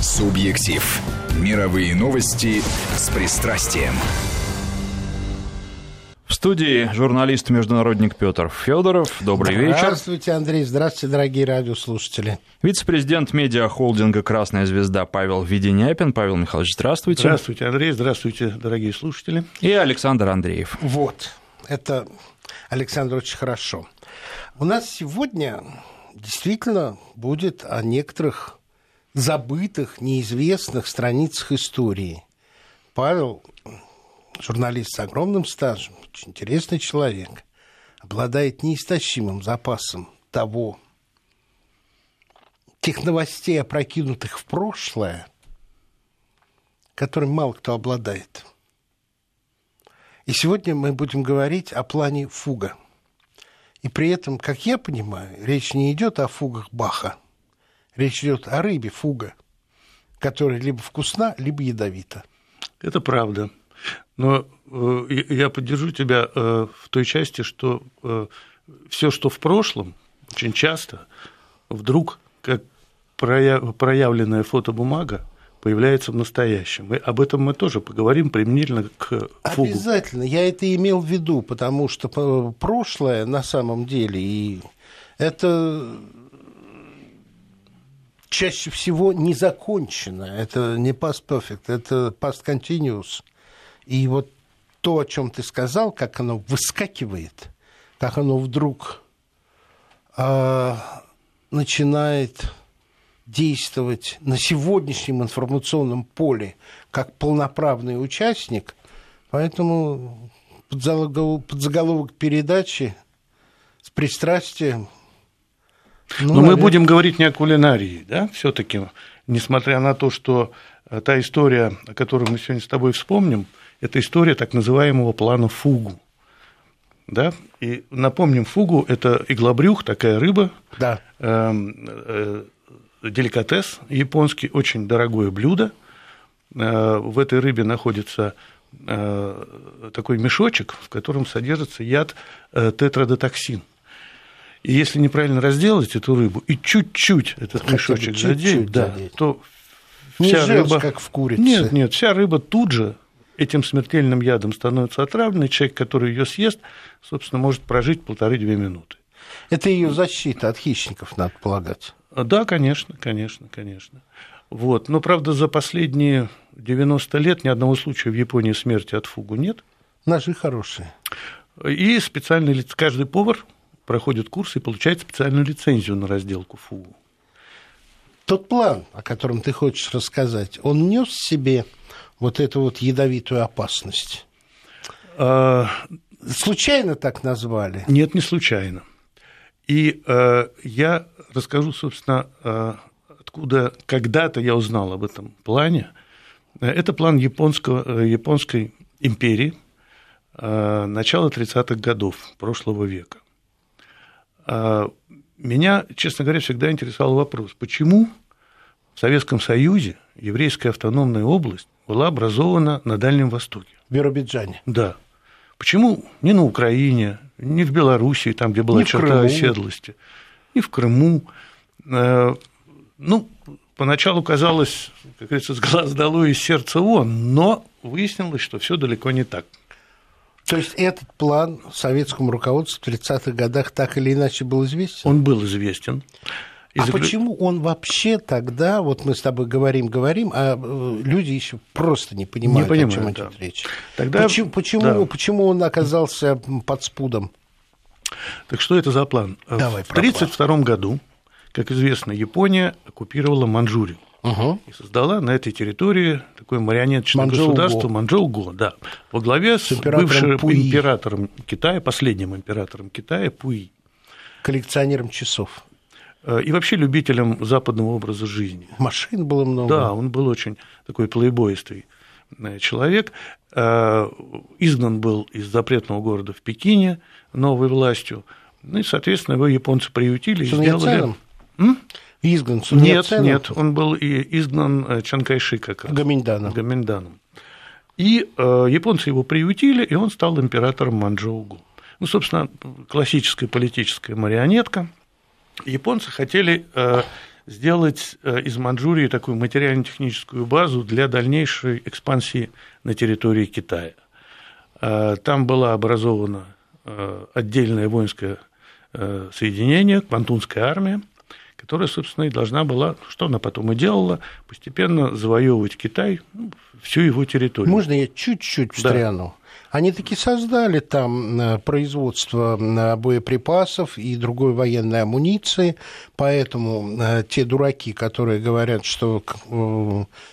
Субъектив. Мировые новости с пристрастием. В студии журналист-международник Петр Федоров. Добрый здравствуйте, вечер. Здравствуйте, Андрей. Здравствуйте, дорогие радиослушатели. Вице-президент медиахолдинга «Красная звезда» Павел Веденяпин. Павел Михайлович, здравствуйте. Здравствуйте, Андрей. Здравствуйте, дорогие слушатели. И Александр Андреев. Вот, это, Александр, очень хорошо. У нас сегодня действительно будет о некоторых забытых, неизвестных страницах истории. Павел, журналист с огромным стажем, очень интересный человек, обладает неистощимым запасом того, тех новостей, опрокинутых в прошлое, которым мало кто обладает. И сегодня мы будем говорить о плане фуга. И при этом, как я понимаю, речь не идет о фугах Баха – Речь идет о рыбе фуга, которая либо вкусна, либо ядовита. Это правда. Но э, я поддержу тебя э, в той части, что э, все, что в прошлом, очень часто вдруг как проявленная фотобумага появляется в настоящем. И об этом мы тоже поговорим применительно к фугу. Обязательно. Я это имел в виду, потому что прошлое на самом деле и это чаще всего не закончено. Это не past perfect, это past continuous. И вот то, о чем ты сказал, как оно выскакивает, как оно вдруг э, начинает действовать на сегодняшнем информационном поле как полноправный участник. Поэтому подзаголовок, подзаголовок передачи с пристрастием ну, Но наверное. мы будем говорить не о кулинарии, да, все-таки, несмотря на то, что э, та история, о которой мы сегодня с тобой вспомним, это история так называемого плана фугу. Да? И напомним, фугу – это иглобрюх, такая рыба, да. э, э, деликатес японский, очень дорогое блюдо. Э, в этой рыбе находится э, такой мешочек, в котором содержится яд э, тетрадотоксин – и если неправильно разделать эту рыбу и чуть-чуть этот Хотя мешочек чуть-чуть задеть, да, задеть. то не вся жжёшь, рыба... как в курице. Нет, нет, вся рыба тут же этим смертельным ядом становится отравленной. Человек, который ее съест, собственно, может прожить полторы-две минуты. Это ее защита от хищников, надо полагать. Да, конечно, конечно, конечно. Вот. Но, правда, за последние 90 лет ни одного случая в Японии смерти от фугу нет. Ножи хорошие. И специальный лиц, каждый повар проходит курс и получает специальную лицензию на разделку фугу. Тот план, о котором ты хочешь рассказать, он нес в себе вот эту вот ядовитую опасность? А... Случайно так назвали? Нет, не случайно. И э, я расскажу, собственно, э, откуда когда-то я узнал об этом плане. Это план японского, э, японской империи э, начала 30-х годов прошлого века. А, меня, честно говоря, всегда интересовал вопрос, почему в Советском Союзе еврейская автономная область была образована на Дальнем Востоке? В Биробиджане. Да. Почему не на Украине, не в Белоруссии, там, где была не черта оседлости, не в Крыму? А, ну, поначалу казалось, как говорится, с глаз долой и сердца вон, но выяснилось, что все далеко не так. То есть этот план советскому руководству в 30-х годах так или иначе был известен? Он был известен. И а заклю... почему он вообще тогда, вот мы с тобой говорим, говорим, а э, люди еще просто не понимают, не понимают о чем да. идет речь. Тогда... Почему, почему, да. почему он оказался под спудом? Так что это за план? Давай, в 1932 году, как известно, Япония оккупировала Манчжурию угу. и создала на этой территории такое марионеточное Манчжоу государство Манчжоу-Го, да, во главе с, с бывшим Пуи. императором Китая, последним императором Китая Пуи. Коллекционером часов. Э, и вообще любителем западного образа жизни. Машин было много. Да, он был очень такой плейбойстый э, человек. Э, изгнан был из запретного города в Пекине новой властью. Ну и, соответственно, его японцы приютили и сделали... М? Изгнан Нет, нет, он был и изгнан э, Чанкайши как раз. Гаминданом. Гаминданом. И э, японцы его приютили, и он стал императором Манчжоугу. Ну, собственно, классическая политическая марионетка. Японцы хотели э, сделать э, из Манчжурии такую материально-техническую базу для дальнейшей экспансии на территории Китая. Э, там была образована э, отдельное воинское соединение, Квантунская армия, которая, собственно, и должна была, что она потом и делала, постепенно завоевывать Китай, ну, всю его территорию. Можно я чуть-чуть встряну? Да. Они таки создали там э, производство э, боеприпасов и другой военной амуниции, поэтому э, те дураки, которые говорят, что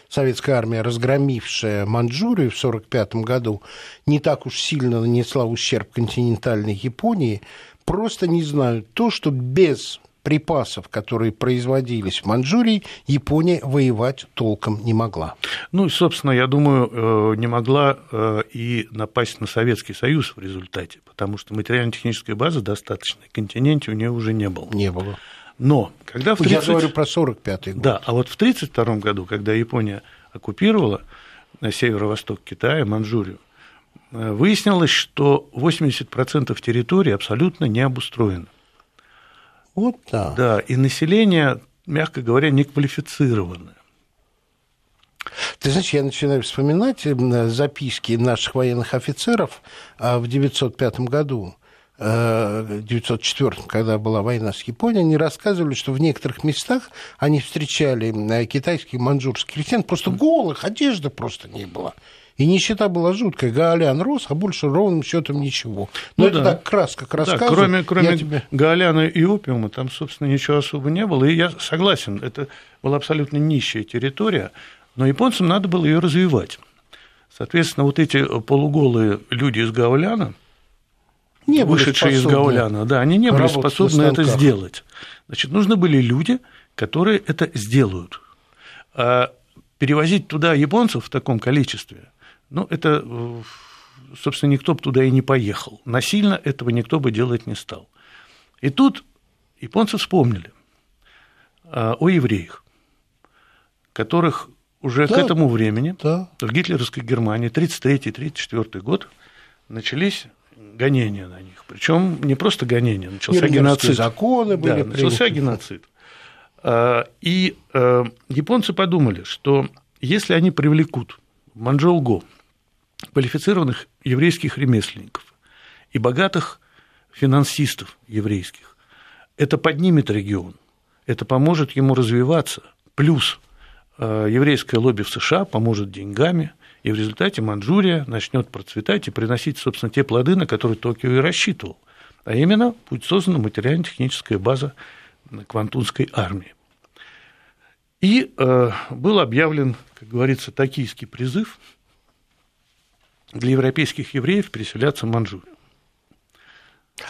советская армия, разгромившая Манчжурию в 1945 году, не так уж сильно нанесла ущерб континентальной Японии, просто не знают то, что без припасов, которые производились в Манчжурии, Япония воевать толком не могла. Ну и, собственно, я думаю, э, не могла э, и напасть на Советский Союз в результате, потому что материально-технической базы достаточной континенте у нее уже не было. Не было. Но когда в 30... Я говорю про 45-й год. Да, а вот в 1932 году, когда Япония оккупировала на северо-восток Китая, Манчжурию, э, выяснилось, что 80% территории абсолютно не обустроено. Вот так. Да, и население, мягко говоря, неквалифицированное. Ты знаешь, я начинаю вспоминать записки наших военных офицеров а, в 1905 году, 1904, э, когда была война с Японией, они рассказывали, что в некоторых местах они встречали китайских маньчжурских крестьян, просто голых, одежды просто не было. И нищета была жуткая. Гаолян рос, а больше ровным счетом ничего. Но ну, это да. так краска к рассказу. Да, кроме кроме тебе... Гаоляна и опиума, там, собственно, ничего особо не было. И я согласен, это была абсолютно нищая территория, но японцам надо было ее развивать. Соответственно, вот эти полуголые люди из Гауляна, не вышедшие из Гауляна, да, они не были способны это сделать. Значит, нужны были люди, которые это сделают. А перевозить туда японцев в таком количестве ну, это, э, собственно, никто бы туда и не поехал. Насильно этого никто бы делать не стал. И тут японцы вспомнили а, о евреях, которых уже да, к этому времени да. в гитлеровской Германии 1933-1934 год начались гонения на них. Причем не просто гонения, начался геноцид. законы были да, начался геноцид. А, и э, японцы подумали, что если они привлекут в Манчжоу квалифицированных еврейских ремесленников и богатых финансистов еврейских. Это поднимет регион, это поможет ему развиваться. Плюс э, еврейское лобби в США поможет деньгами, и в результате Манчжурия начнет процветать и приносить, собственно, те плоды, на которые Токио и рассчитывал. А именно, будет создана материально-техническая база Квантунской армии. И э, был объявлен, как говорится, токийский призыв – для европейских евреев переселяться в Манчжурию.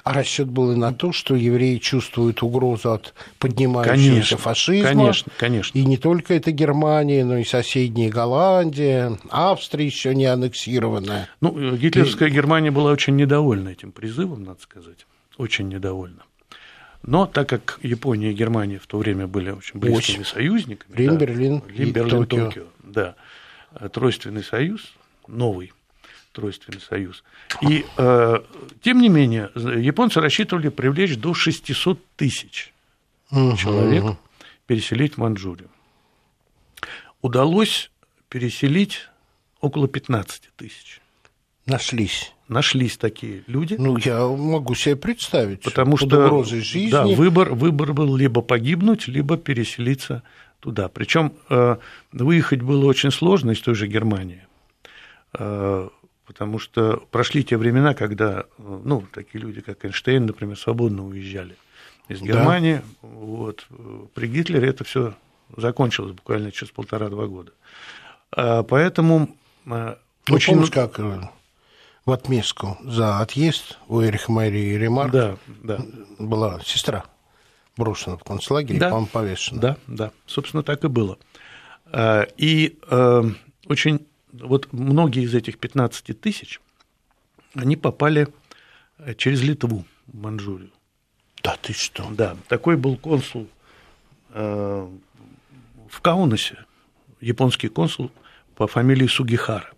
А расчет был и на то, что евреи чувствуют угрозу от поднимающегося конечно, фашизма. Конечно, конечно. И не только это Германия, но и соседняя Голландия, Австрия еще не аннексированная. Ну, гитлеровская и... Германия была очень недовольна этим призывом, надо сказать. Очень недовольна. Но так как Япония и Германия в то время были очень близкими очень. союзниками. Рим, да, Берлин, Рим, Берлин, Токио. Токио. Да. Тройственный союз, новый, Тройственный союз. И, э, тем не менее, японцы рассчитывали привлечь до 600 тысяч угу. человек, переселить в Манчжурию. Удалось переселить около 15 тысяч. Нашлись. Нашлись такие люди. Ну, я могу себе представить. Потому что жизни. Да, выбор, выбор был либо погибнуть, либо переселиться туда. Причем э, выехать было очень сложно из той же Германии. Э, потому что прошли те времена, когда ну, такие люди, как Эйнштейн, например, свободно уезжали из Германии. Да. Вот. При Гитлере это все закончилось буквально через полтора-два года. А поэтому ну, очень... Помнишь, как э, в отместку за отъезд у Эриха Марии Ремарк да, да. была сестра брошена в концлагерь, да, по-моему, повешена. Да, да, собственно, так и было. А, и э, очень вот многие из этих 15 тысяч, они попали э, через Литву в Манчжурию. Да ты что? Да, такой был консул э, в Каунасе, японский консул по фамилии Сугихара.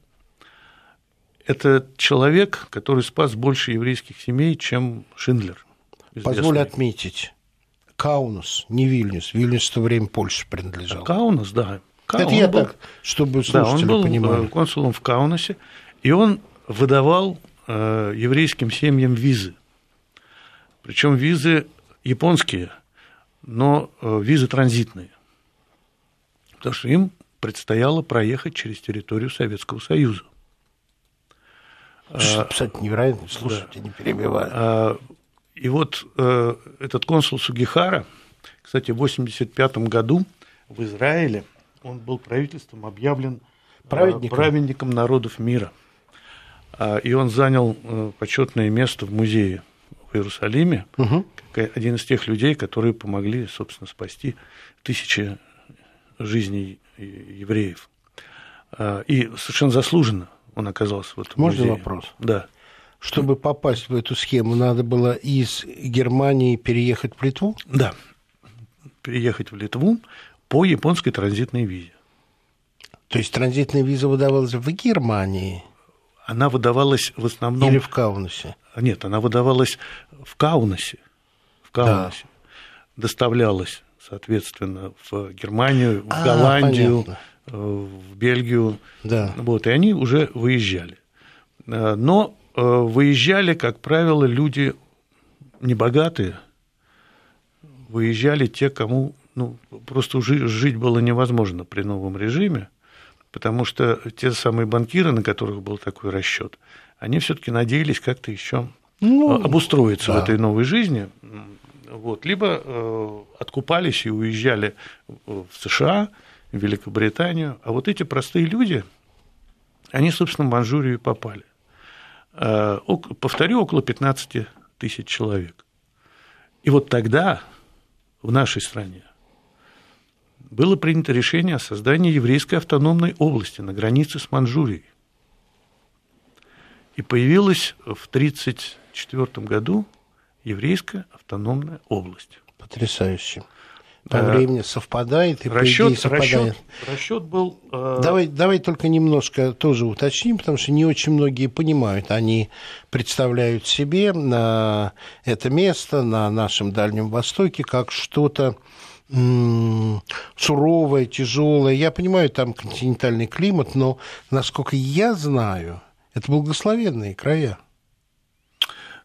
Это человек, который спас больше еврейских семей, чем Шиндлер. Известный. Позволь отметить, Каунус, не Вильнюс. Вильнюс в то время Польше принадлежал. Каунас, да. Ка- Это он я был- так, чтобы Да, он слушатели был понимали. э, консулом в Каунасе, и он выдавал э, еврейским семьям визы. Причем визы японские, но э, визы транзитные. Потому что им предстояло проехать через территорию Советского Союза. Что, кстати, невероятно, слушайте, не перебиваю. А, И вот э, этот консул Сугихара, кстати, в 1985 году в Израиле он был правительством объявлен э, Праведником? праведником народов мира. А, И он занял э, почетное место в музее в Иерусалиме, как один из тех людей, которые помогли, собственно, спасти тысячи жизней евреев. А, И совершенно заслуженно он оказался в этом Можно музее. вопрос? Да. Чтобы попасть в эту схему, надо было из Германии переехать в Литву? Да, переехать в Литву по японской транзитной визе. То есть транзитная виза выдавалась в Германии Она выдавалась в основном... или в Каунасе? Нет, она выдавалась в Каунасе. В Каунасе. Доставлялась, соответственно, в Германию, в А, Голландию, понятно. э, в Бельгию. Да. Вот, и они уже выезжали. Э, Но э, выезжали, как правило, люди небогатые. Выезжали те, кому ну, просто жи- жить было невозможно при новом режиме, потому что те самые банкиры, на которых был такой расчет, они все-таки надеялись как-то еще Ну, обустроиться да. в этой новой жизни. Вот. Либо э, откупались и уезжали в США, в Великобританию. А вот эти простые люди, они, собственно, в Манчжурию и попали. Э, Повторю, около 15 тысяч человек. И вот тогда в нашей стране было принято решение о создании еврейской автономной области на границе с Манчжурией. И появилась в 1934 году еврейская автономная область. Потрясающе. По Э, времени совпадает и по Расчет, идее совпадает. расчет, расчет был... э, Давай, давай только немножко тоже уточним, потому что не очень многие понимают. Они представляют себе на это место на нашем Дальнем Востоке как что-то суровое, тяжелое. Я понимаю, там континентальный климат, но, насколько я знаю, это благословенные края.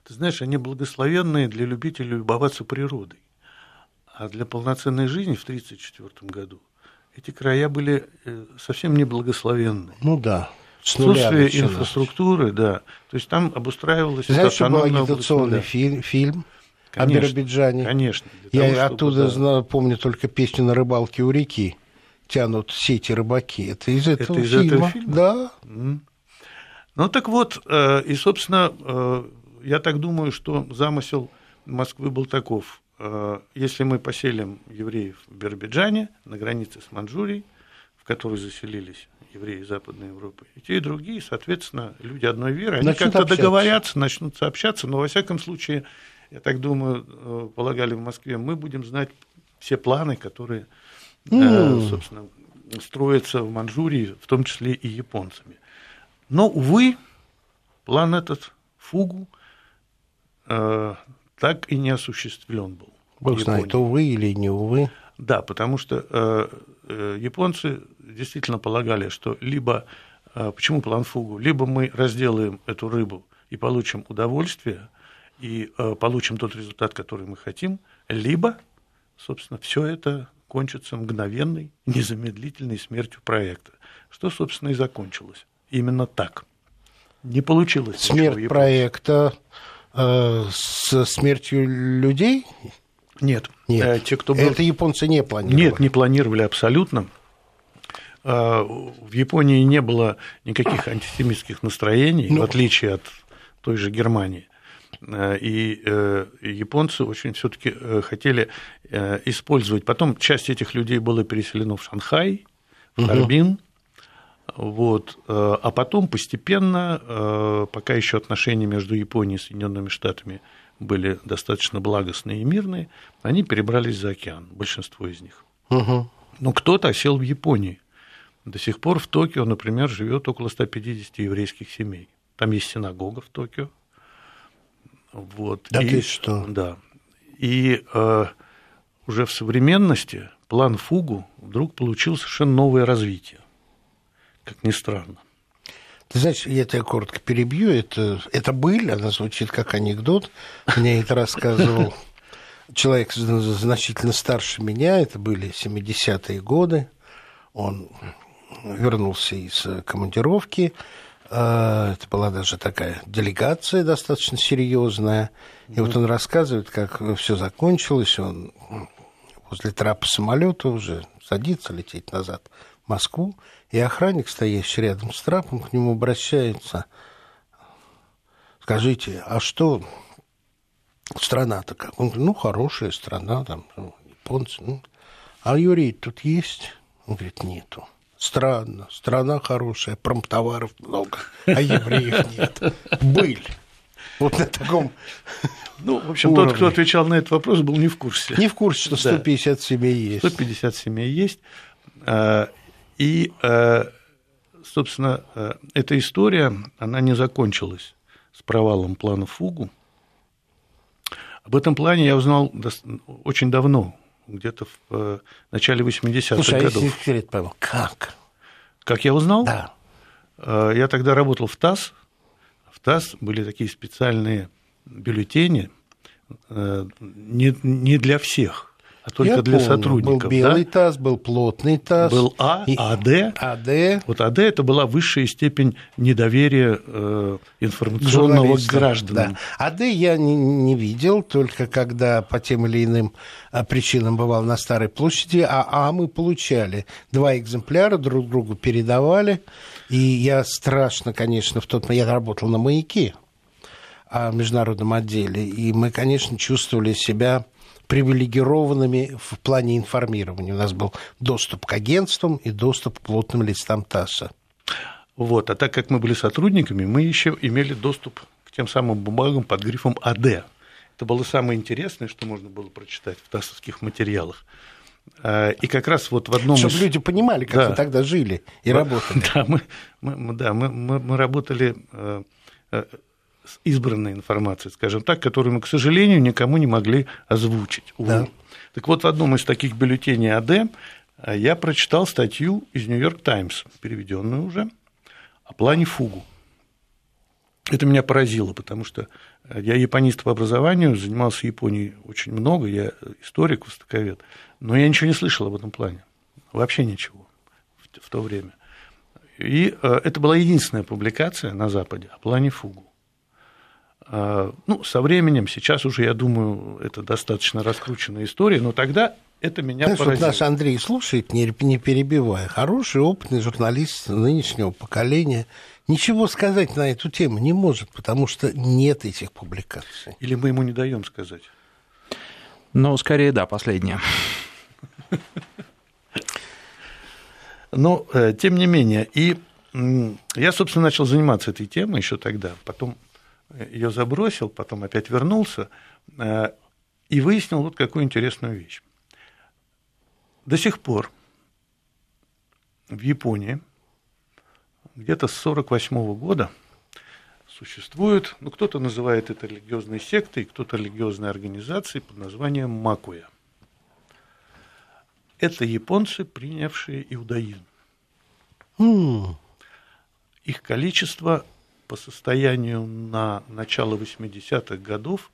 Ты знаешь, они благословенные для любителей любоваться природой. А для полноценной жизни в 1934 году эти края были э, совсем не благословенные. Ну да, с Отсутствие инфраструктуры, да. То есть там обустраивалась Ты знаешь, что был агитационный нуля. фильм, фильм Конечно, Биробиджане? Конечно. Я того, оттуда да. знаю, помню только песню на рыбалке у реки. Тянут сети рыбаки. Это из этого из фильма. этого фильма? Да. Ну так вот, э, и, собственно, э, я так думаю, что замысел Москвы был таков. Э, Если мы поселим евреев в Биробиджане, на границе с Манчжурией, в которой заселились евреи Западной Европы, и те, и другие, соответственно, люди одной веры, они как-то общаться. договорятся, начнут сообщаться, но, во всяком случае, я так думаю, э, полагали в Москве, мы будем знать все планы, которые, М. собственно, строятся в Манчжурии, в том числе и японцами. Но, увы, план этот, фугу, э, так и не осуществлен был. Бог знает, увы или не увы. Да, потому что э, э, японцы действительно полагали, что либо, э, почему план фугу, либо мы разделаем эту рыбу и получим удовольствие, и э, получим тот результат, который мы хотим, либо, собственно, все это кончится мгновенной, незамедлительной смертью проекта, что, собственно, и закончилось. Именно так. Не получилось. Смерть проекта э, с смертью людей? Нет. Нет. Э, Те, кто был... Это японцы не планировали. Нет, не планировали абсолютно. А, В Японии не было никаких антисемитских настроений, Ну. в отличие от той же Германии. А, И э, японцы очень все-таки хотели э, использовать. Потом часть этих людей была переселена в Шанхай, в Харбин. Вот. э, А потом постепенно, э, пока еще отношения между Японией и Соединенными Штатами были достаточно благостные и мирные, они перебрались за океан, большинство из них. Мгм. Но кто-то осел в Японии. До сих пор в Токио, например, живет около 150 еврейских семей. Там есть синагога в Токио. Вот. Да И- ты что? Да. И э, уже в современности план Фугу вдруг получил совершенно новое развитие, как ни странно. Ты знаешь, я тебя коротко перебью. Это, это быль, она звучит как анекдот. Мне это рассказывал человек значительно старше меня. Это были 70-е годы. Он вернулся из командировки. А, это была даже такая делегация достаточно серьезная. И вот он рассказывает, как все закончилось. Он возле трапа самолета уже садится лететь назад в Москву. И охранник, стоящий рядом с трапом, к нему обращается. Скажите, а что страна-то как? Он говорит, ну, хорошая страна, там, ну, японцы. Ну. А Юрий тут есть? Он говорит, нету. Странно, страна хорошая, промтоваров много, а евреев нет. Быль. Вот на таком Ну, в общем, уровне. тот, кто отвечал на этот вопрос, был не в курсе. Не в курсе, что 150 да. семей есть. 150 семей есть. А, и, а, собственно, а, эта история, она не закончилась с провалом плана Фугу. Об этом плане я узнал очень давно, где-то в э, начале 80-х Слушай, годов. Слушай, а если Павел, как? Как я узнал? Да. Э, я тогда работал в ТАСС. В ТАСС были такие специальные бюллетени, э, не, не для всех а только Я для помню, сотрудников. Был белый да? таз, был плотный таз. Был А, и... АД. АД. Вот АД это была высшая степень недоверия э, информационного гражданам. Да. АД я не, не видел, только когда по тем или иным а, причинам бывал на Старой площади, а А мы получали. Два экземпляра друг другу передавали. И я страшно, конечно, в тот момент... Я работал на «Маяке», а, в международном отделе, и мы, конечно, чувствовали себя привилегированными в плане информирования. У нас был доступ к агентствам и доступ к плотным листам ТАССа. Вот. А так как мы были сотрудниками, мы еще имели доступ к тем самым бумагам под грифом АД. Это было самое интересное, что можно было прочитать в ТАССовских материалах. А, и как раз вот в одном Чтобы из... люди понимали, как да. вы тогда жили и работали. Да, мы, мы, да, мы, мы, мы работали э, э, избранной информацией, скажем так, которую мы, к сожалению, никому не могли озвучить. Да. Так вот, в одном из таких бюллетеней АД э, я прочитал статью из Нью-Йорк Таймс, переведенную уже, о плане Фугу. Это меня поразило, потому что э, я японист по образованию, занимался Японией очень много, я историк, востоковед, но я ничего не слышал об этом плане, вообще ничего в то время. И э, это была единственная публикация на Западе о плане Фугу. А, ну, со временем, сейчас уже, я думаю, это достаточно раскрученная история, но тогда это меня Знаешь, поразило. Вот нас Андрей слушает, не, не перебивая. Хороший, опытный журналист нынешнего поколения. Ничего сказать на эту тему не может, потому что нет этих публикаций. Или мы ему не даем сказать? Ну, скорее, да, последнее. Но, э, тем не менее, и я, собственно, начал заниматься этой темой еще тогда. Потом ее забросил, потом опять вернулся э, и выяснил вот какую интересную вещь. До сих пор в Японии где-то с 1948 года существует, ну кто-то называет это религиозной сектой, кто-то религиозной организацией под названием Макуя. Это японцы, принявшие иудаизм. Их количество по состоянию на начало 80-х годов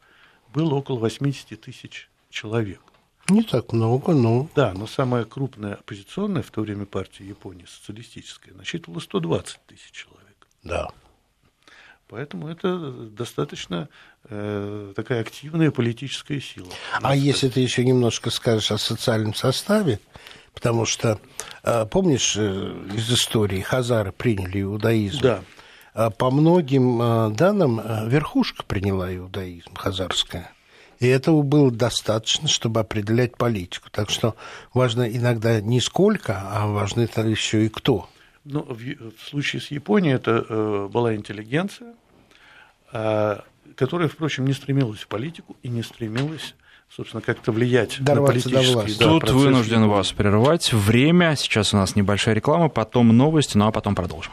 было около 80 тысяч человек. Не так много, но... Да, но самая крупная оппозиционная в то время партия Японии, социалистическая, насчитывала 120 тысяч человек. Да. Поэтому это достаточно э, такая активная политическая сила. А если ты еще немножко скажешь о социальном составе, потому что, э, помнишь, э, из истории хазары приняли иудаизм. Да. А по многим а, данным а, верхушка приняла иудаизм хазарская. И этого было достаточно, чтобы определять политику. Так что важно иногда не сколько, а важно это еще и кто. Ну, в, в случае с Японией это э, была интеллигенция, э, которая, впрочем, не стремилась в политику и не стремилась собственно, как-то влиять Дорваться на политический до да, Тут вынужден вас прервать. Время. Сейчас у нас небольшая реклама, потом новости, ну а потом продолжим.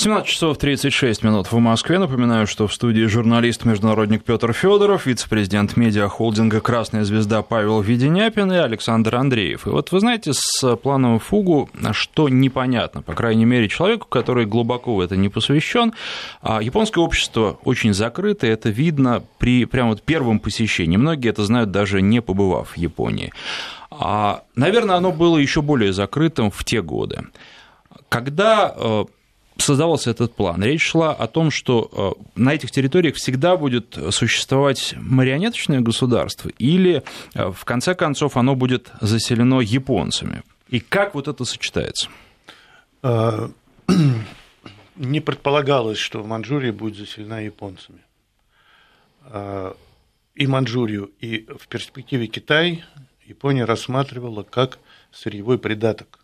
17 часов 36 минут в Москве. Напоминаю, что в студии журналист-международник Петр Федоров, вице-президент медиахолдинга «Красная звезда» Павел Веденяпин и Александр Андреев. И вот вы знаете, с планом Фугу что непонятно, по крайней мере, человеку, который глубоко в это не посвящен. А японское общество очень закрыто, это видно при прямо вот первом посещении. Многие это знают, даже не побывав в Японии. А, наверное, оно было еще более закрытым в те годы. Когда э, создавался этот план, речь шла о том, что э, на этих территориях всегда будет существовать марионеточное государство, или э, в конце концов оно будет заселено японцами. И как вот это сочетается? А, не предполагалось, что Манчжурия будет заселена японцами. А, и Манчжурию, и в перспективе Китай Япония рассматривала как сырьевой придаток,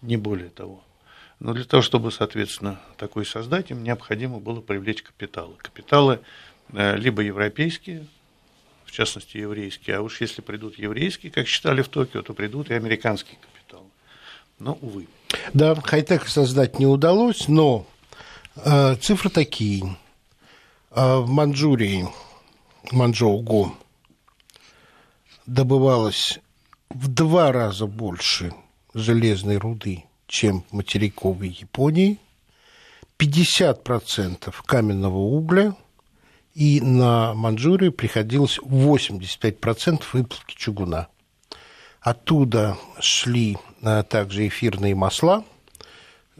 не более того. Но для того, чтобы, соответственно, такой создать, им необходимо было привлечь капиталы. Капиталы э, либо европейские, в частности, еврейские, а уж если придут еврейские, как считали в Токио, то придут и американские капиталы. Но, увы. Да, хай-тек создать не удалось, но э, цифры такие. Э, в Манчжурии, Манчжоу-Го, добывалось в два раза больше железной руды, чем материковой Японии, 50% каменного угля, и на Манчжурию приходилось 85% выплавки чугуна. Оттуда шли а, также эфирные масла,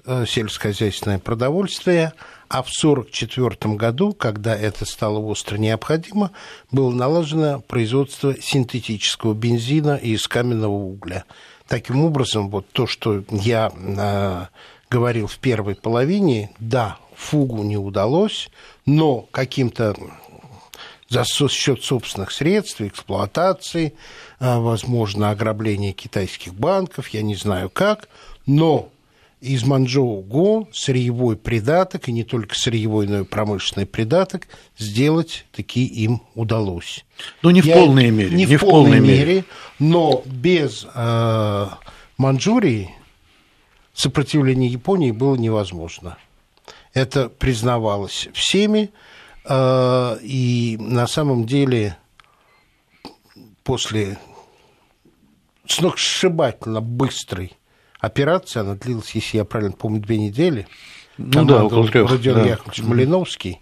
э, сельскохозяйственное продовольствие, а в 1944 году, когда это стало остро необходимо, было налажено производство синтетического бензина из каменного угля – Таким образом, вот то, что я э, говорил в первой половине, да, фугу не удалось, но каким-то за счет собственных средств, эксплуатации, э, возможно, ограбление китайских банков, я не знаю как, но из Манчжоу-Го сырьевой придаток, и не только сырьевой, но и промышленный придаток, сделать таки им удалось. Ну, не в Я, полной мере. Не, не в, в полной, мере, мере, но без э, Манчжурии сопротивление Японии было невозможно. Это признавалось всеми, э, и на самом деле после сногсшибательно быстрой операция, она длилась, если я правильно помню, две недели. Ну да, около трех. Родион да. Яковлевич Малиновский.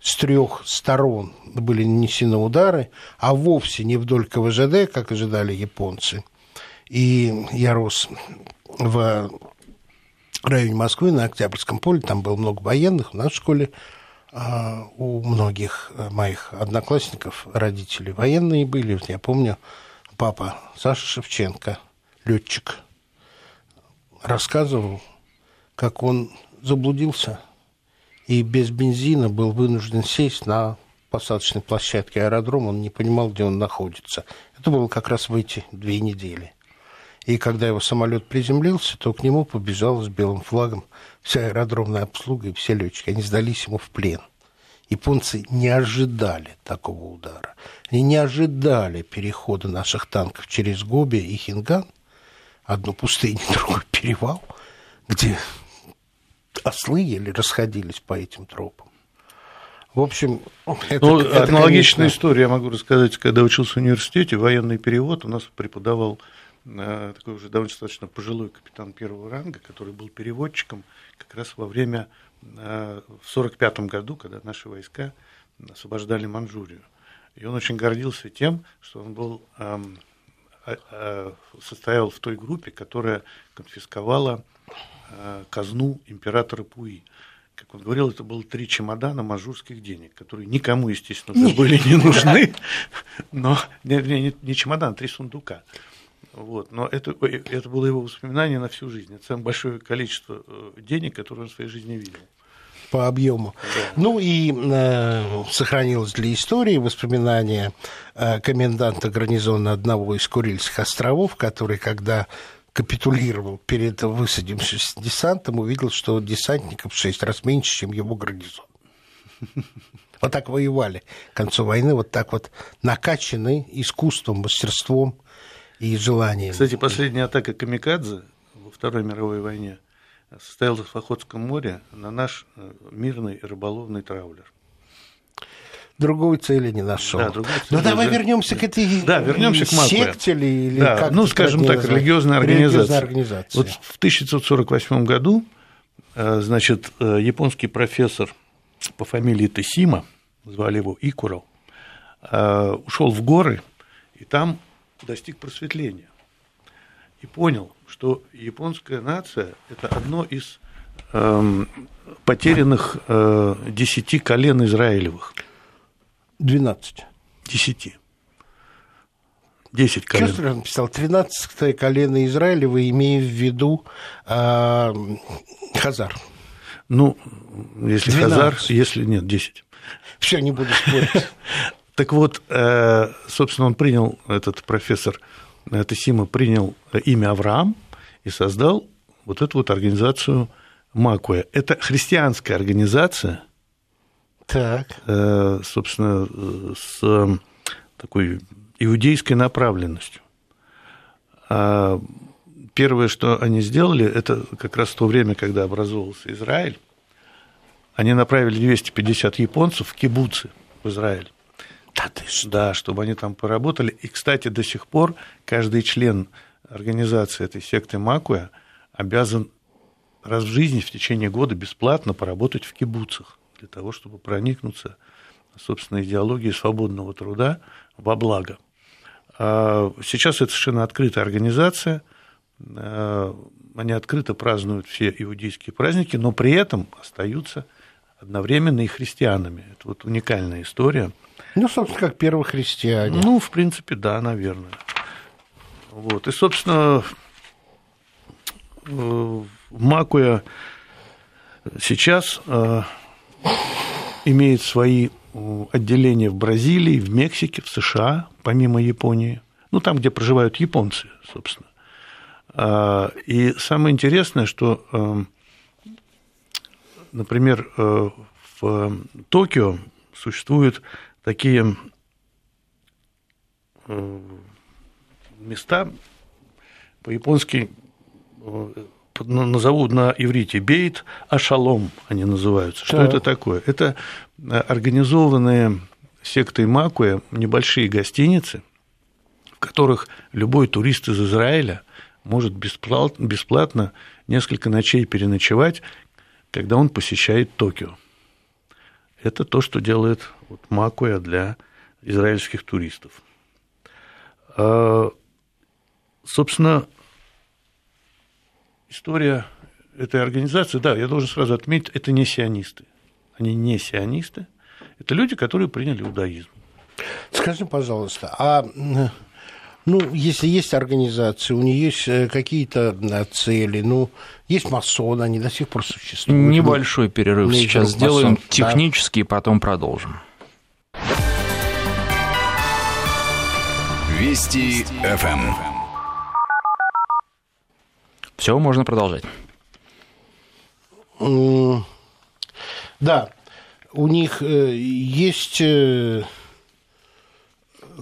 С трех сторон были нанесены удары, а вовсе не вдоль КВЖД, как ожидали японцы. И я рос в районе Москвы, на Октябрьском поле, там было много военных, у нас в школе а, у многих моих одноклассников родители военные были. Я помню, папа Саша Шевченко, летчик, рассказывал, как он заблудился и без бензина был вынужден сесть на посадочной площадке аэродрома, он не понимал, где он находится. Это было как раз в эти две недели. И когда его самолет приземлился, то к нему побежал с белым флагом вся аэродромная обслуга и все летчики. Они сдались ему в плен. Японцы не ожидали такого удара. Они не ожидали перехода наших танков через Гоби и Хинган – одну пустыню, другой перевал, где ослы еле расходились по этим тропам. В общем, это, ну, это аналогичная конечно... история, я могу рассказать, когда учился в университете, военный перевод, у нас преподавал э, такой уже довольно достаточно пожилой капитан первого ранга, который был переводчиком как раз во время, э, в 1945 году, когда наши войска освобождали Манчжурию. И он очень гордился тем, что он был эм, состоял в той группе, которая конфисковала а, казну императора Пуи. Как он говорил, это было три чемодана мажурских денег, которые никому, естественно, уже были не нужны, но не, не, не чемодан, три сундука. Вот. Но это, это было его воспоминание на всю жизнь. Это самое большое количество э, денег, которые он в своей жизни видел по объему. Ну и э, сохранилось для истории воспоминание э, коменданта гарнизона одного из Курильских островов, который, когда капитулировал перед высадившимся десантом, увидел, что десантников в шесть раз меньше, чем его гарнизон. Вот так воевали к концу войны, вот так вот накачаны искусством, мастерством и желанием. Кстати, последняя атака Камикадзе во Второй мировой войне состоялась в Охотском море на наш э, мирный рыболовный траулер. Другой цели не нашел. Да, другой Ну цели давай уже- вернемся к этой Да, вернемся к Макве. секте ли, или Да, как ну, скажем так, религиозная Религиозная организация. организация. Вот в 1948 году, э, значит, э, японский профессор по фамилии Тесима, звали его Икуро, ушел в горы и там достиг просветления. И понял, что японская нация – это одно из эм, потерянных э, десяти колен Израилевых. 12. Десяти. Десять колен. Что ты написал? 13 колено Израилева, имея в виду а, Хазар. Ну, если 12. Хазар, если нет, 10. Все, не буду спорить. Так вот, э, собственно, он принял, этот профессор э, Тесима принял имя Авраам и создал вот эту вот организацию Макуя. Это христианская организация, Так. э, собственно, с э, такой иудейской направленностью. А Первое, что они сделали, это как раз в то время, когда образовался Израиль, они направили 250 японцев в кибуцы в Израиль. Да ты что? Да, чтобы они там поработали. И, кстати, до сих пор каждый член организации этой секты Макуя обязан раз в жизни в течение года бесплатно поработать в кибуцах для того, чтобы проникнуться, собственно, идеологией свободного труда во благо. А Сейчас это совершенно открытая организация, А, они открыто празднуют все иудейские праздники, но при этом остаются одновременно и христианами. Это вот уникальная история. Ну, собственно, как первохристиане. Ну, в принципе, да, наверное. Вот. И, собственно, э, Макуя сейчас э, имеет свои э, отделения в Бразилии, в Мексике, в США, помимо Японии. Ну, там, где проживают японцы, собственно. А, И самое интересное, что, например, в Токио существуют такие места по-японски э, назову на иврите бейт, а шалом они называются. Что Так. это такое? Это э, организованные сектой Макуя небольшие гостиницы, в которых любой турист из Израиля может бесплат- бесплатно несколько ночей переночевать, когда он посещает Токио. Это то, что делает вот Макуя для израильских туристов. Собственно, история этой организации, да, я должен сразу отметить, это не сионисты. Они не сионисты, это люди, которые приняли иудаизм. Скажи, пожалуйста, а ну, если есть организация, у нее есть э, какие-то э, цели, ну, есть масоны, они до сих пор существуют. Небольшой перерыв ну, сейчас друг сделаем, масон, да. технический, и потом продолжим. Вести ФМ. Все, можно продолжать. Да, у них э, есть э,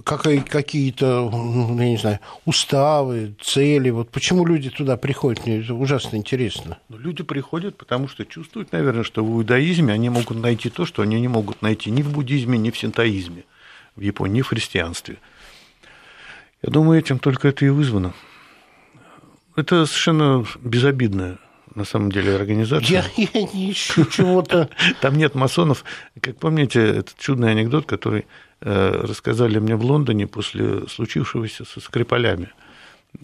какие-то, ну, я не знаю, уставы, цели. Вот почему люди туда приходят, мне это ужасно интересно. Но люди приходят, потому что чувствуют, наверное, что в иудаизме они могут найти то, что они не могут найти ни в буддизме, ни в синтоизме в Японии, ни в христианстве. Я думаю, этим только это и вызвано. Это совершенно безобидная, на самом деле, организация. Я, я не ищу чего-то. Там нет масонов. Как помните, этот чудный анекдот, который э, рассказали мне в Лондоне после случившегося со Скрипалями.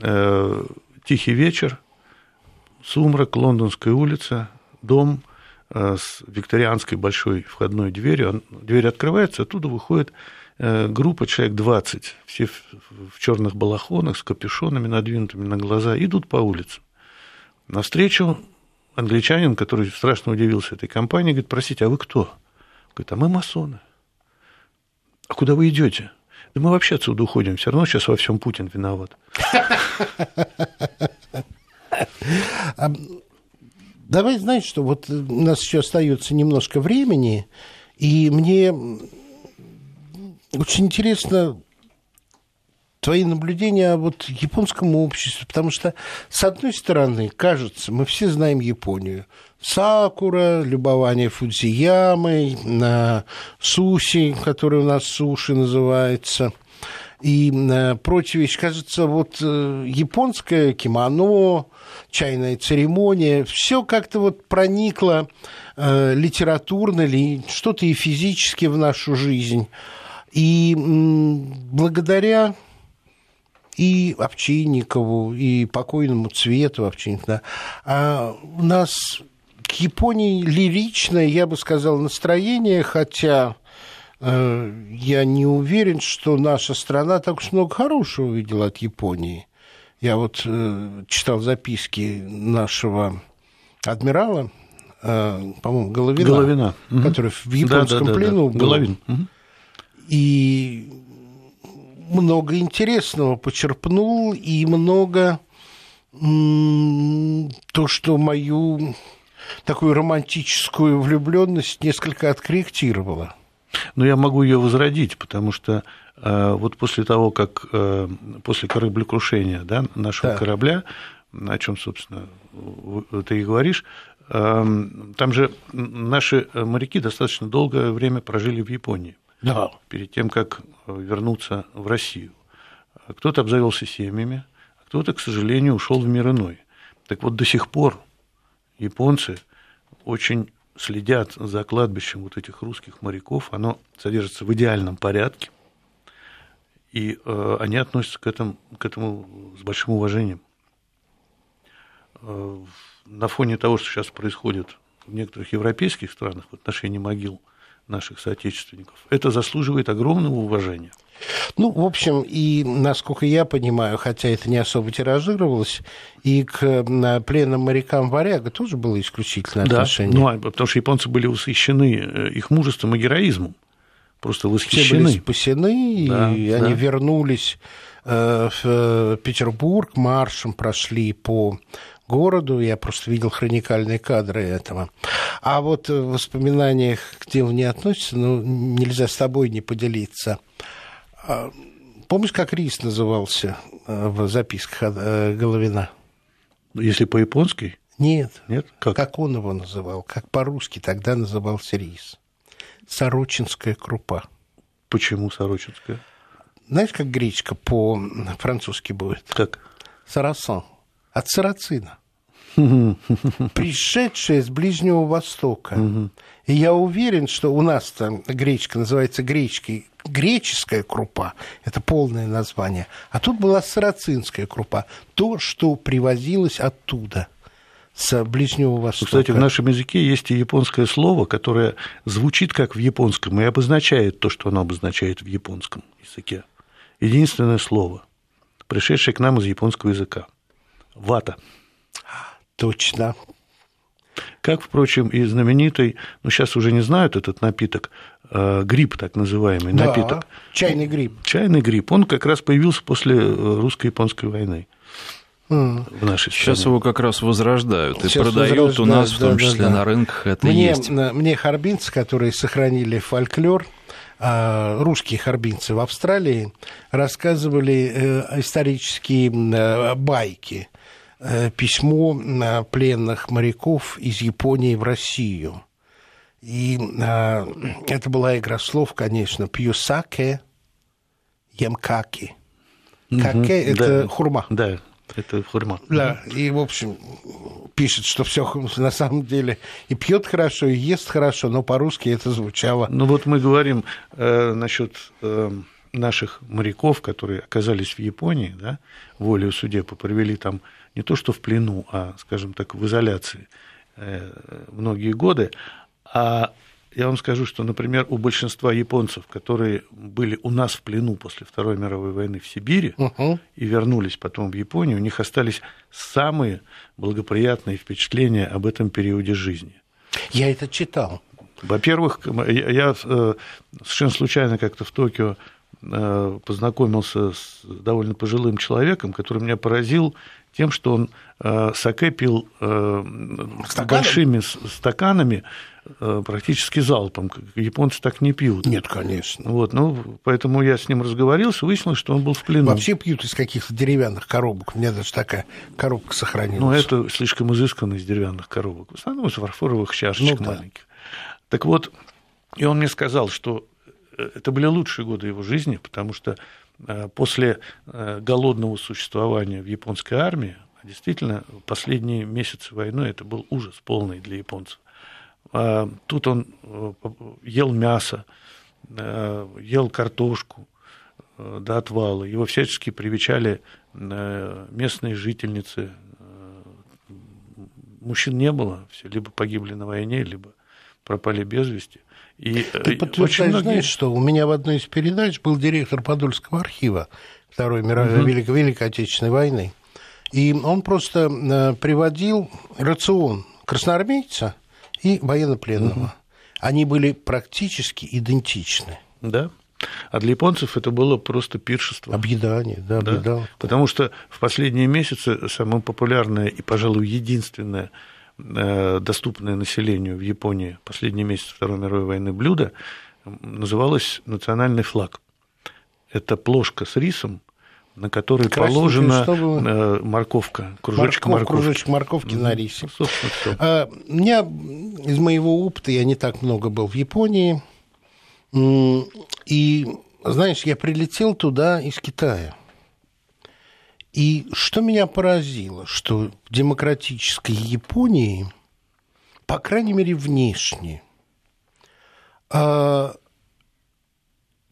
Э, Тихий вечер, сумрак, Лондонская улица, дом э, с викторианской большой входной дверью. Дверь открывается, оттуда выходит группа, человек 20, все в, в черных балахонах, с капюшонами надвинутыми на глаза, идут по улице. Навстречу англичанин, который страшно удивился этой компании, говорит, простите, а вы кто? Говорит, а мы масоны. А куда вы идете? Да мы вообще отсюда уходим, все равно сейчас во всем Путин виноват. Давай, знаешь что, вот у нас еще остается немножко времени, и мне очень интересно твои наблюдения о вот японском обществе, потому что, с одной стороны, кажется, мы все знаем Японию. Сакура, любование Фудзиямой, на суси, который у нас суши называется, и э, прочие вещи. Кажется, вот э, японское кимоно, чайная церемония, все как-то вот проникло э, литературно или что-то и физически в нашу жизнь. И благодаря и Овчинникову, и покойному Цвету Овчинникову, да, а у нас к Японии лиричное, я бы сказал, настроение, хотя э, я не уверен, что наша страна так уж много хорошего увидела от Японии. Я вот э, читал записки нашего адмирала, э, по-моему, Головина, Головина. который в японском да, да, плену да, да. был. Головин. Угу. И много интересного почерпнул, и много то, что мою такую романтическую влюбленность несколько откорректировало. Но я могу ее возродить, потому что э, вот после того, как э, после кораблекрушения да, нашего Да. корабля, о чем, собственно, в- ты и говоришь, э, там же наши моряки достаточно долгое время прожили в Японии Да. перед тем, как вернуться в Россию. Кто-то обзавелся семьями, а кто-то, к сожалению, ушел в мир иной. Так вот, до сих пор японцы очень следят за кладбищем вот этих русских моряков. Оно содержится в идеальном порядке, и э, они относятся к этому, к этому с большим уважением. Э, на фоне того, что сейчас происходит в некоторых европейских странах в отношении могил наших соотечественников, это заслуживает огромного уважения. Ну, в общем, и, насколько я понимаю, хотя это не особо тиражировалось, и к м, пленным морякам варяга тоже было исключительное отношение. ну, а потому что японцы были восхищены э, их мужеством и героизмом. Просто Все восхищены. были спасены, Да, и да. они вернулись э, в э, Петербург, маршем прошли по городу, я просто видел хроникальные кадры этого. А вот в воспоминаниях к делу не относится, ну, нельзя с тобой не поделиться. А, Помнишь, как рис назывался э, в записках э, Головина? Если по-японски, Нет. нет? Как? Как он его называл? Как по-русски тогда назывался рис? Сорочинская крупа. Почему Сорочинская? Знаешь, как гречка по-французски будет? Как? Сарасан. От сарацина. Пришедшая с Ближнего Востока. И я уверен, что у нас там гречка называется гречкой. Греческая крупа – это полное название. А тут была сарацинская крупа. То, что привозилось оттуда, с Ближнего Востока. Кстати, в нашем языке есть и японское слово, которое звучит как в японском и обозначает то, что оно обозначает в японском языке. Единственное слово, пришедшее к нам из японского языка. Вата. Точно. Как, впрочем, и знаменитый, ну, сейчас уже не знают этот напиток, э, гриб так называемый, Да, напиток. чайный гриб. Чайный гриб, он как раз появился после э, русско-японской войны в нашей Сейчас стране. его как раз возрождают и Сейчас продают у нас, возрождают, в том да, числе да, да. на рынках, это мне, есть. на- мне харбинцы, которые сохранили фольклор, русские харбинцы в Австралии, рассказывали э, исторические э, байки, э, письмо э, пленных моряков из Японии в Россию. И э, это была игра слов, конечно, пью саке, ем каки. Каке – это Да. хурма. Да, это хурма. Да, и, в общем, пишет, что все на самом деле и пьет хорошо, и ест хорошо, но по-русски это звучало. Ну вот мы говорим э, насчет э, наших моряков, которые оказались в Японии, да, волею судеб, и провели там не то что в плену, а, скажем так, в изоляции э, многие годы. А я вам скажу, что, например, у большинства японцев, которые были у нас в плену после Второй мировой войны в Сибири Мгм. и вернулись потом в Японию, у них остались самые благоприятные впечатления об этом периоде жизни. Я это читал. Во-первых, я э, совершенно случайно как-то в Токио познакомился с довольно пожилым человеком, который меня поразил тем, что он э, саке пил э, Стаканом? большими стаканами э, практически залпом. Японцы так не пьют. Нет, конечно. Вот, ну, поэтому я с ним разговорился, выяснилось, что он был в плену. Вообще пьют из каких-то деревянных коробок. У меня даже такая коробка сохранилась. Ну, это слишком изысканно из деревянных коробок. В основном из фарфоровых чашечек Ну да. маленьких. Так вот, и он мне сказал, что э, это были лучшие годы его жизни, потому что э, после э, голодного существования в японской армии, действительно, последние месяцы войны это был ужас полный для японцев. А Тут он э, ел мясо, ел картошку до отвала. Его всячески привечали местные жительницы. Мужчин не было, все либо погибли на войне, либо пропали без вести. И э, Ты очень подтверждаешь, многие- знаешь, что у меня в одной из передач был директор Подольского архива Второй мировой Великой, Великой Отечественной войны. И он просто э, приводил рацион красноармейца и военнопленного. Они были практически идентичны. Да. А для японцев это было просто пиршество. Объедание, да, Да, объедал. Потому что в последние месяцы самое популярное и, пожалуй, единственное э, доступное населению в Японии последний месяц Второй мировой войны блюдо называлось национальный флаг. Это плошка с рисом, на которой положена что было? э, морковка, кружочек Морков- морковки. кружочек морковки на рисе. Собственно. А, У меня из моего опыта, я не так много был в Японии, и, знаешь, я прилетел туда из Китая. И что меня поразило, что в демократической Японии, по крайней мере, внешне, а,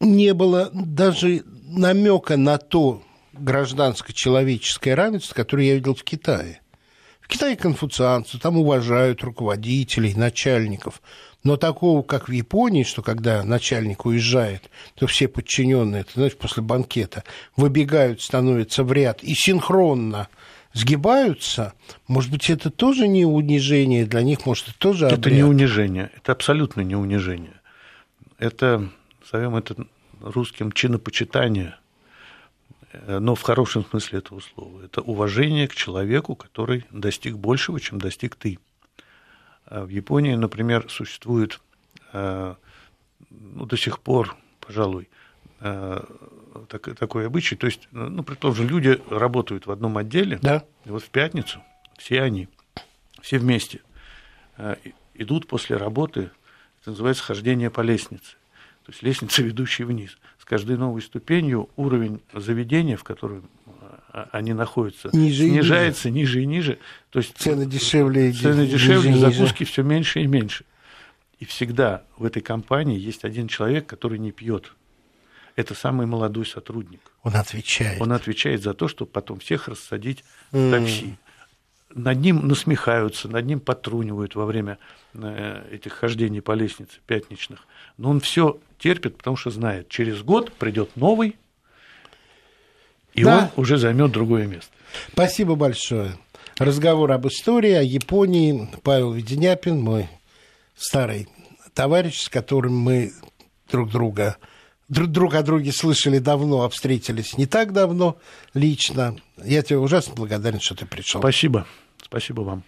не было даже намека на то гражданско-человеческое равенство, которое я видел в Китае. В Китае конфуцианцы, там уважают руководителей, начальников. Но такого, как в Японии, что когда начальник уезжает, то все подчиненные, ты знаешь, после банкета выбегают, становятся в ряд и синхронно сгибаются, может быть, это тоже не унижение для них, может, это тоже Это не обряд. унижение, это абсолютно не унижение. Это, назовем это русским чинопочитание, но в хорошем смысле этого слова. Это уважение к человеку, который достиг большего, чем достиг ты. А В Японии, например, существует э, ну, до сих пор, пожалуй, э, так- такой обычай. То есть, ну, предположим, люди работают в одном отделе, Да. и вот в пятницу все они, все вместе э, идут после работы, это называется хождение по лестнице. То есть лестница, ведущая вниз. Каждой новой ступенью уровень заведения, в котором э, они находятся, Ниже и снижается ниже и ниже. То есть Цены дешевле. цены ниже, дешевле, ниже. закуски все меньше и меньше. И всегда в этой компании есть один человек, который не пьет. Это самый молодой сотрудник. Он отвечает. Он отвечает за то, чтобы потом всех рассадить в такси. Над ним насмехаются, над ним потрунивают во время э, этих хождений по лестнице пятничных. Но он все терпит, потому что знает, через год придет новый, и Да. он уже займет другое место. Спасибо большое. Разговор об истории, о Японии. Павел Веденяпин, мой старый товарищ, с которым мы друг друга друг, друг о друге слышали давно, а встретились не так давно лично. Я тебе ужасно благодарен, что ты пришел. Спасибо. Спасибо вам.